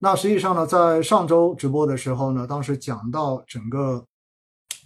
那实际上呢，在上周直播的时候呢，当时讲到整个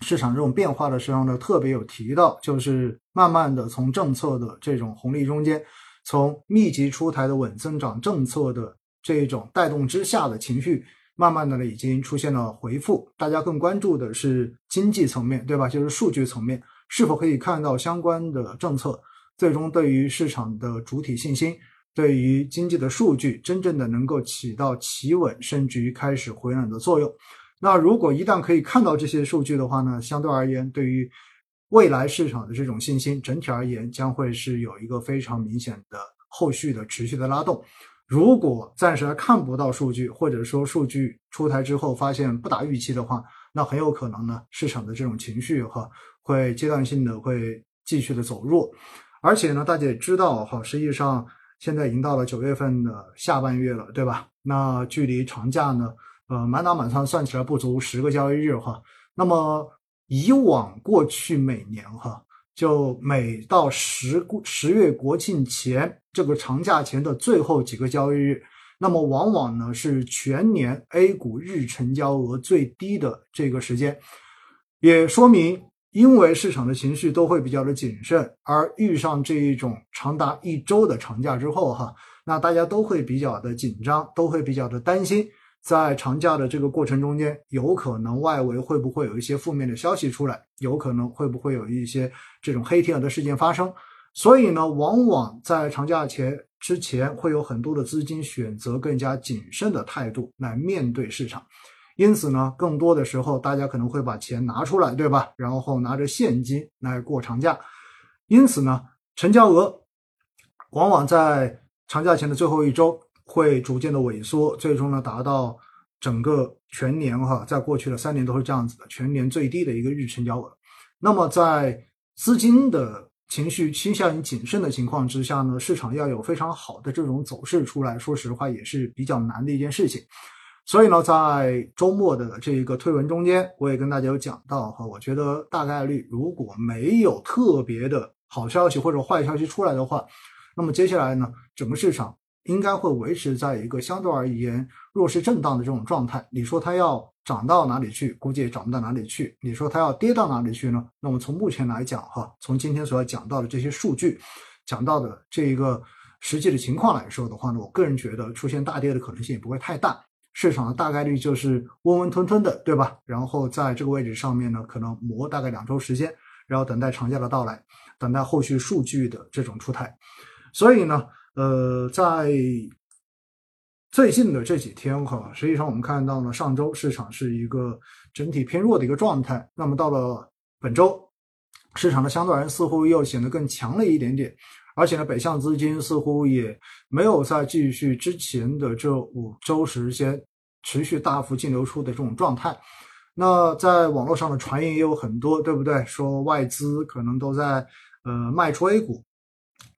市场这种变化的时候呢，特别有提到，就是慢慢的从政策的这种红利中间，从密集出台的稳增长政策的这种带动之下的情绪，慢慢的呢已经出现了回复。大家更关注的是经济层面，对吧？就是数据层面，是否可以看到相关的政策最终对于市场的主体信心，对于经济的数据真正的能够起到企稳甚至于开始回暖的作用。那如果一旦可以看到这些数据的话呢，相对而言，对于未来市场的这种信心，整体而言将会是有一个非常明显的后续的持续的拉动。如果暂时还看不到数据，或者说数据出台之后发现不达预期的话，那很有可能呢，市场的这种情绪哈会阶段性的会继续的走弱。而且呢，大家也知道哈，实际上现在已经到了九月份的下半月了，对吧？那距离长假呢？呃，满打满算算起来不足十个交易日哈。那么以往过去每年哈，就每到十十月国庆前这个长假前的最后几个交易日，那么往往呢是全年 A 股日成交额最低的这个时间，也说明因为市场的情绪都会比较的谨慎，而遇上这一种长达一周的长假之后哈，那大家都会比较的紧张，都会比较的担心。在长假的这个过程中间，有可能外围会不会有一些负面的消息出来？有可能会不会有一些这种黑天鹅的事件发生？所以呢，往往在长假前之前，会有很多的资金选择更加谨慎的态度来面对市场。因此呢，更多的时候，大家可能会把钱拿出来，对吧？然后拿着现金来过长假。因此呢，成交额往往在长假前的最后一周。会逐渐的萎缩，最终呢达到整个全年哈，在过去的三年都是这样子的，全年最低的一个日成交额。那么在资金的情绪倾向于谨慎的情况之下呢，市场要有非常好的这种走势出来，说实话也是比较难的一件事情。所以呢，在周末的这一个推文中间，我也跟大家有讲到哈，我觉得大概率如果没有特别的好消息或者坏消息出来的话，那么接下来呢，整个市场。应该会维持在一个相对而言弱势震荡的这种状态。你说它要涨到哪里去？估计也涨不到哪里去。你说它要跌到哪里去呢？那么从目前来讲，哈，从今天所要讲到的这些数据，讲到的这一个实际的情况来说的话呢，我个人觉得出现大跌的可能性也不会太大。市场的大概率就是温温吞吞的，对吧？然后在这个位置上面呢，可能磨大概两周时间，然后等待长假的到来，等待后续数据的这种出台。所以呢。呃，在最近的这几天哈，实际上我们看到呢，上周市场是一个整体偏弱的一个状态。那么到了本周，市场的相对而言似乎又显得更强了一点点，而且呢，北向资金似乎也没有再继续之前的这五周时间持续大幅净流出的这种状态。那在网络上的传言也有很多，对不对？说外资可能都在呃卖出 A 股。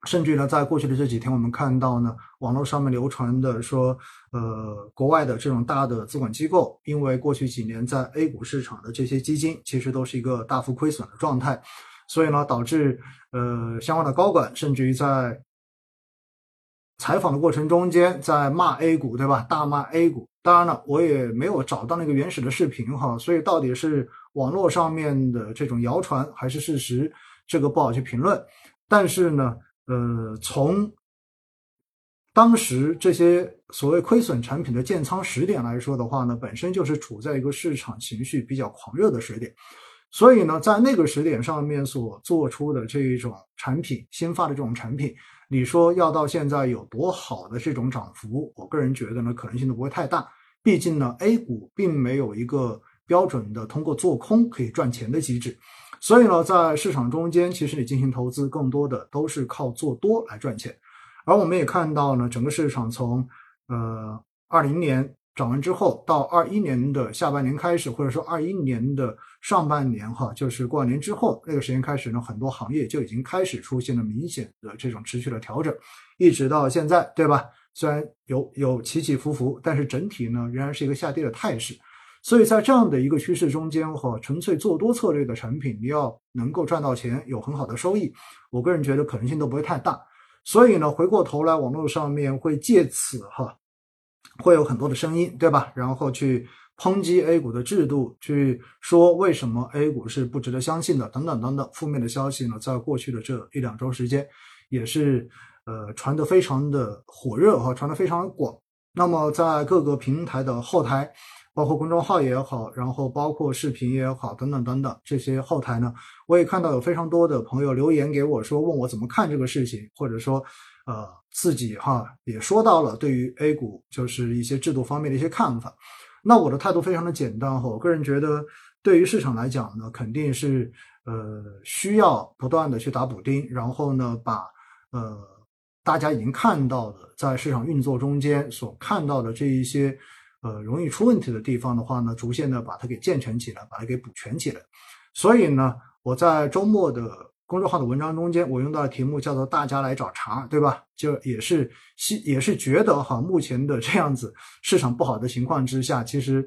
甚至呢，在过去的这几天，我们看到呢，网络上面流传的说，呃，国外的这种大的资管机构，因为过去几年在 A 股市场的这些基金，其实都是一个大幅亏损的状态，所以呢，导致呃相关的高管甚至于在采访的过程中间在骂 A 股，对吧？大骂 A 股。当然了，我也没有找到那个原始的视频哈，所以到底是网络上面的这种谣传还是事实，这个不好去评论。但是呢。呃，从当时这些所谓亏损产品的建仓时点来说的话呢，本身就是处在一个市场情绪比较狂热的时点，所以呢，在那个时点上面所做出的这一种产品新发的这种产品，你说要到现在有多好的这种涨幅，我个人觉得呢，可能性都不会太大。毕竟呢，A 股并没有一个标准的通过做空可以赚钱的机制。所以呢，在市场中间，其实你进行投资，更多的都是靠做多来赚钱。而我们也看到呢，整个市场从呃二零年涨完之后，到二一年的下半年开始，或者说二一年的上半年哈，就是过完年之后那个时间开始呢，很多行业就已经开始出现了明显的这种持续的调整，一直到现在，对吧？虽然有有起起伏伏，但是整体呢仍然是一个下跌的态势。所以在这样的一个趋势中间，哈，纯粹做多策略的产品，你要能够赚到钱，有很好的收益，我个人觉得可能性都不会太大。所以呢，回过头来，网络上面会借此哈，会有很多的声音，对吧？然后去抨击 A 股的制度，去说为什么 A 股是不值得相信的，等等等等，负面的消息呢，在过去的这一两周时间，也是呃传得非常的火热哈，传得非常的广。那么在各个平台的后台，包括公众号也好，然后包括视频也好，等等等等这些后台呢，我也看到有非常多的朋友留言给我说，问我怎么看这个事情，或者说。呃，自己哈也说到了对于 A 股就是一些制度方面的一些看法。那我的态度非常的简单哈，我个人觉得对于市场来讲呢，肯定是呃需要不断的去打补丁，然后呢把呃大家已经看到的在市场运作中间所看到的这一些呃容易出问题的地方的话呢，逐渐的把它给健全起来，把它给补全起来。所以呢，我在周末的。公众号的文章中间，我用到的题目叫做“大家来找茬”，对吧？就也是希也是觉得哈，目前的这样子市场不好的情况之下，其实，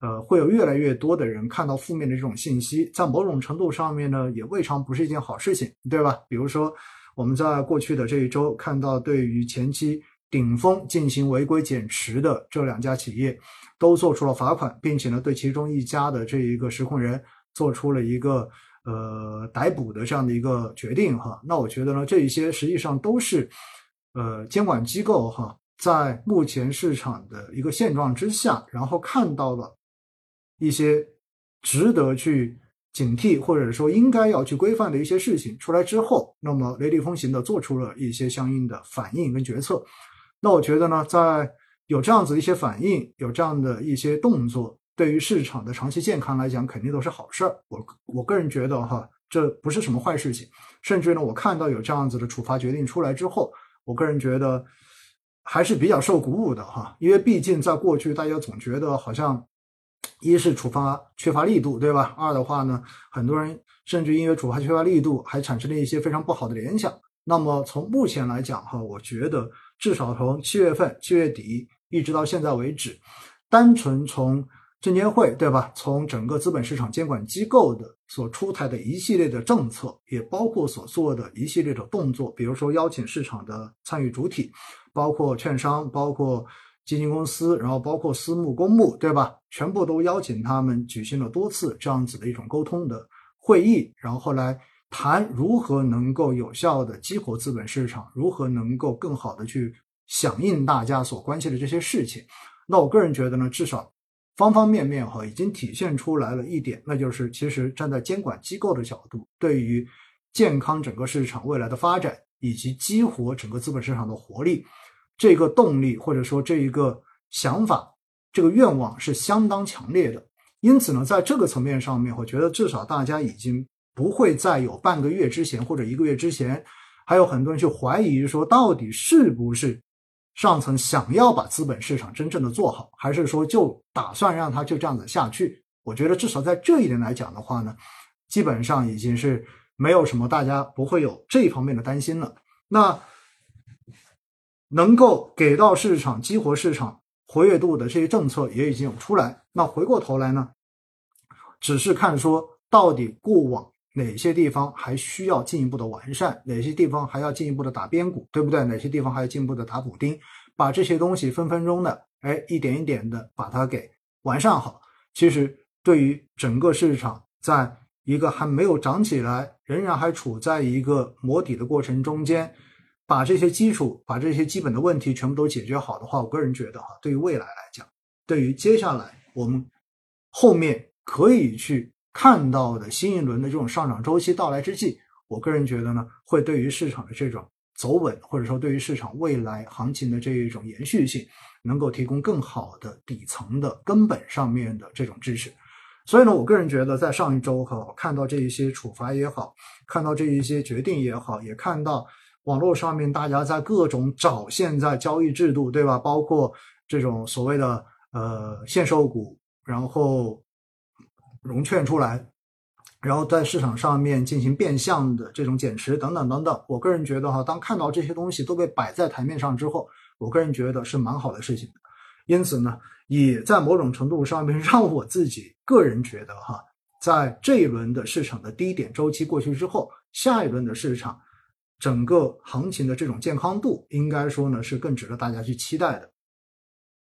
呃，会有越来越多的人看到负面的这种信息，在某种程度上面呢，也未尝不是一件好事情，对吧？比如说，我们在过去的这一周看到，对于前期顶峰进行违规减持的这两家企业，都做出了罚款，并且呢，对其中一家的这一个实控人做出了一个。呃，逮捕的这样的一个决定哈，那我觉得呢，这一些实际上都是，呃，监管机构哈，在目前市场的一个现状之下，然后看到了一些值得去警惕或者说应该要去规范的一些事情出来之后，那么雷厉风行的做出了一些相应的反应跟决策。那我觉得呢，在有这样子一些反应，有这样的一些动作。对于市场的长期健康来讲，肯定都是好事儿。我我个人觉得哈，这不是什么坏事情。甚至呢，我看到有这样子的处罚决定出来之后，我个人觉得还是比较受鼓舞的哈。因为毕竟在过去，大家总觉得好像一是处罚缺乏力度，对吧？二的话呢，很多人甚至因为处罚缺乏力度，还产生了一些非常不好的联想。那么从目前来讲哈，我觉得至少从七月份七月底一直到现在为止，单纯从证监会对吧？从整个资本市场监管机构的所出台的一系列的政策，也包括所做的一系列的动作，比如说邀请市场的参与主体，包括券商、包括基金公司，然后包括私募、公募，对吧？全部都邀请他们举行了多次这样子的一种沟通的会议，然后来谈如何能够有效的激活资本市场，如何能够更好的去响应大家所关心的这些事情。那我个人觉得呢，至少。方方面面哈，已经体现出来了一点，那就是其实站在监管机构的角度，对于健康整个市场未来的发展以及激活整个资本市场的活力，这个动力或者说这一个想法，这个愿望是相当强烈的。因此呢，在这个层面上面，我觉得至少大家已经不会再有半个月之前或者一个月之前，还有很多人去怀疑说到底是不是。上层想要把资本市场真正的做好，还是说就打算让它就这样子下去？我觉得至少在这一点来讲的话呢，基本上已经是没有什么大家不会有这一方面的担心了。那能够给到市场激活市场活跃度的这些政策也已经有出来。那回过头来呢，只是看说到底过往。哪些地方还需要进一步的完善？哪些地方还要进一步的打边鼓，对不对？哪些地方还要进一步的打补丁？把这些东西分分钟的，哎，一点一点的把它给完善好。其实对于整个市场，在一个还没有涨起来，仍然还处在一个磨底的过程中间，把这些基础、把这些基本的问题全部都解决好的话，我个人觉得哈，对于未来来讲，对于接下来我们后面可以去。看到的新一轮的这种上涨周期到来之际，我个人觉得呢，会对于市场的这种走稳，或者说对于市场未来行情的这一种延续性，能够提供更好的底层的根本上面的这种支持。所以呢，我个人觉得，在上一周哈，看到这一些处罚也好，看到这一些决定也好，也看到网络上面大家在各种找现在交易制度，对吧？包括这种所谓的呃限售股，然后。融券出来，然后在市场上面进行变相的这种减持等等等等。我个人觉得哈，当看到这些东西都被摆在台面上之后，我个人觉得是蛮好的事情。因此呢，也在某种程度上面让我自己个人觉得哈，在这一轮的市场的低点周期过去之后，下一轮的市场整个行情的这种健康度，应该说呢是更值得大家去期待的。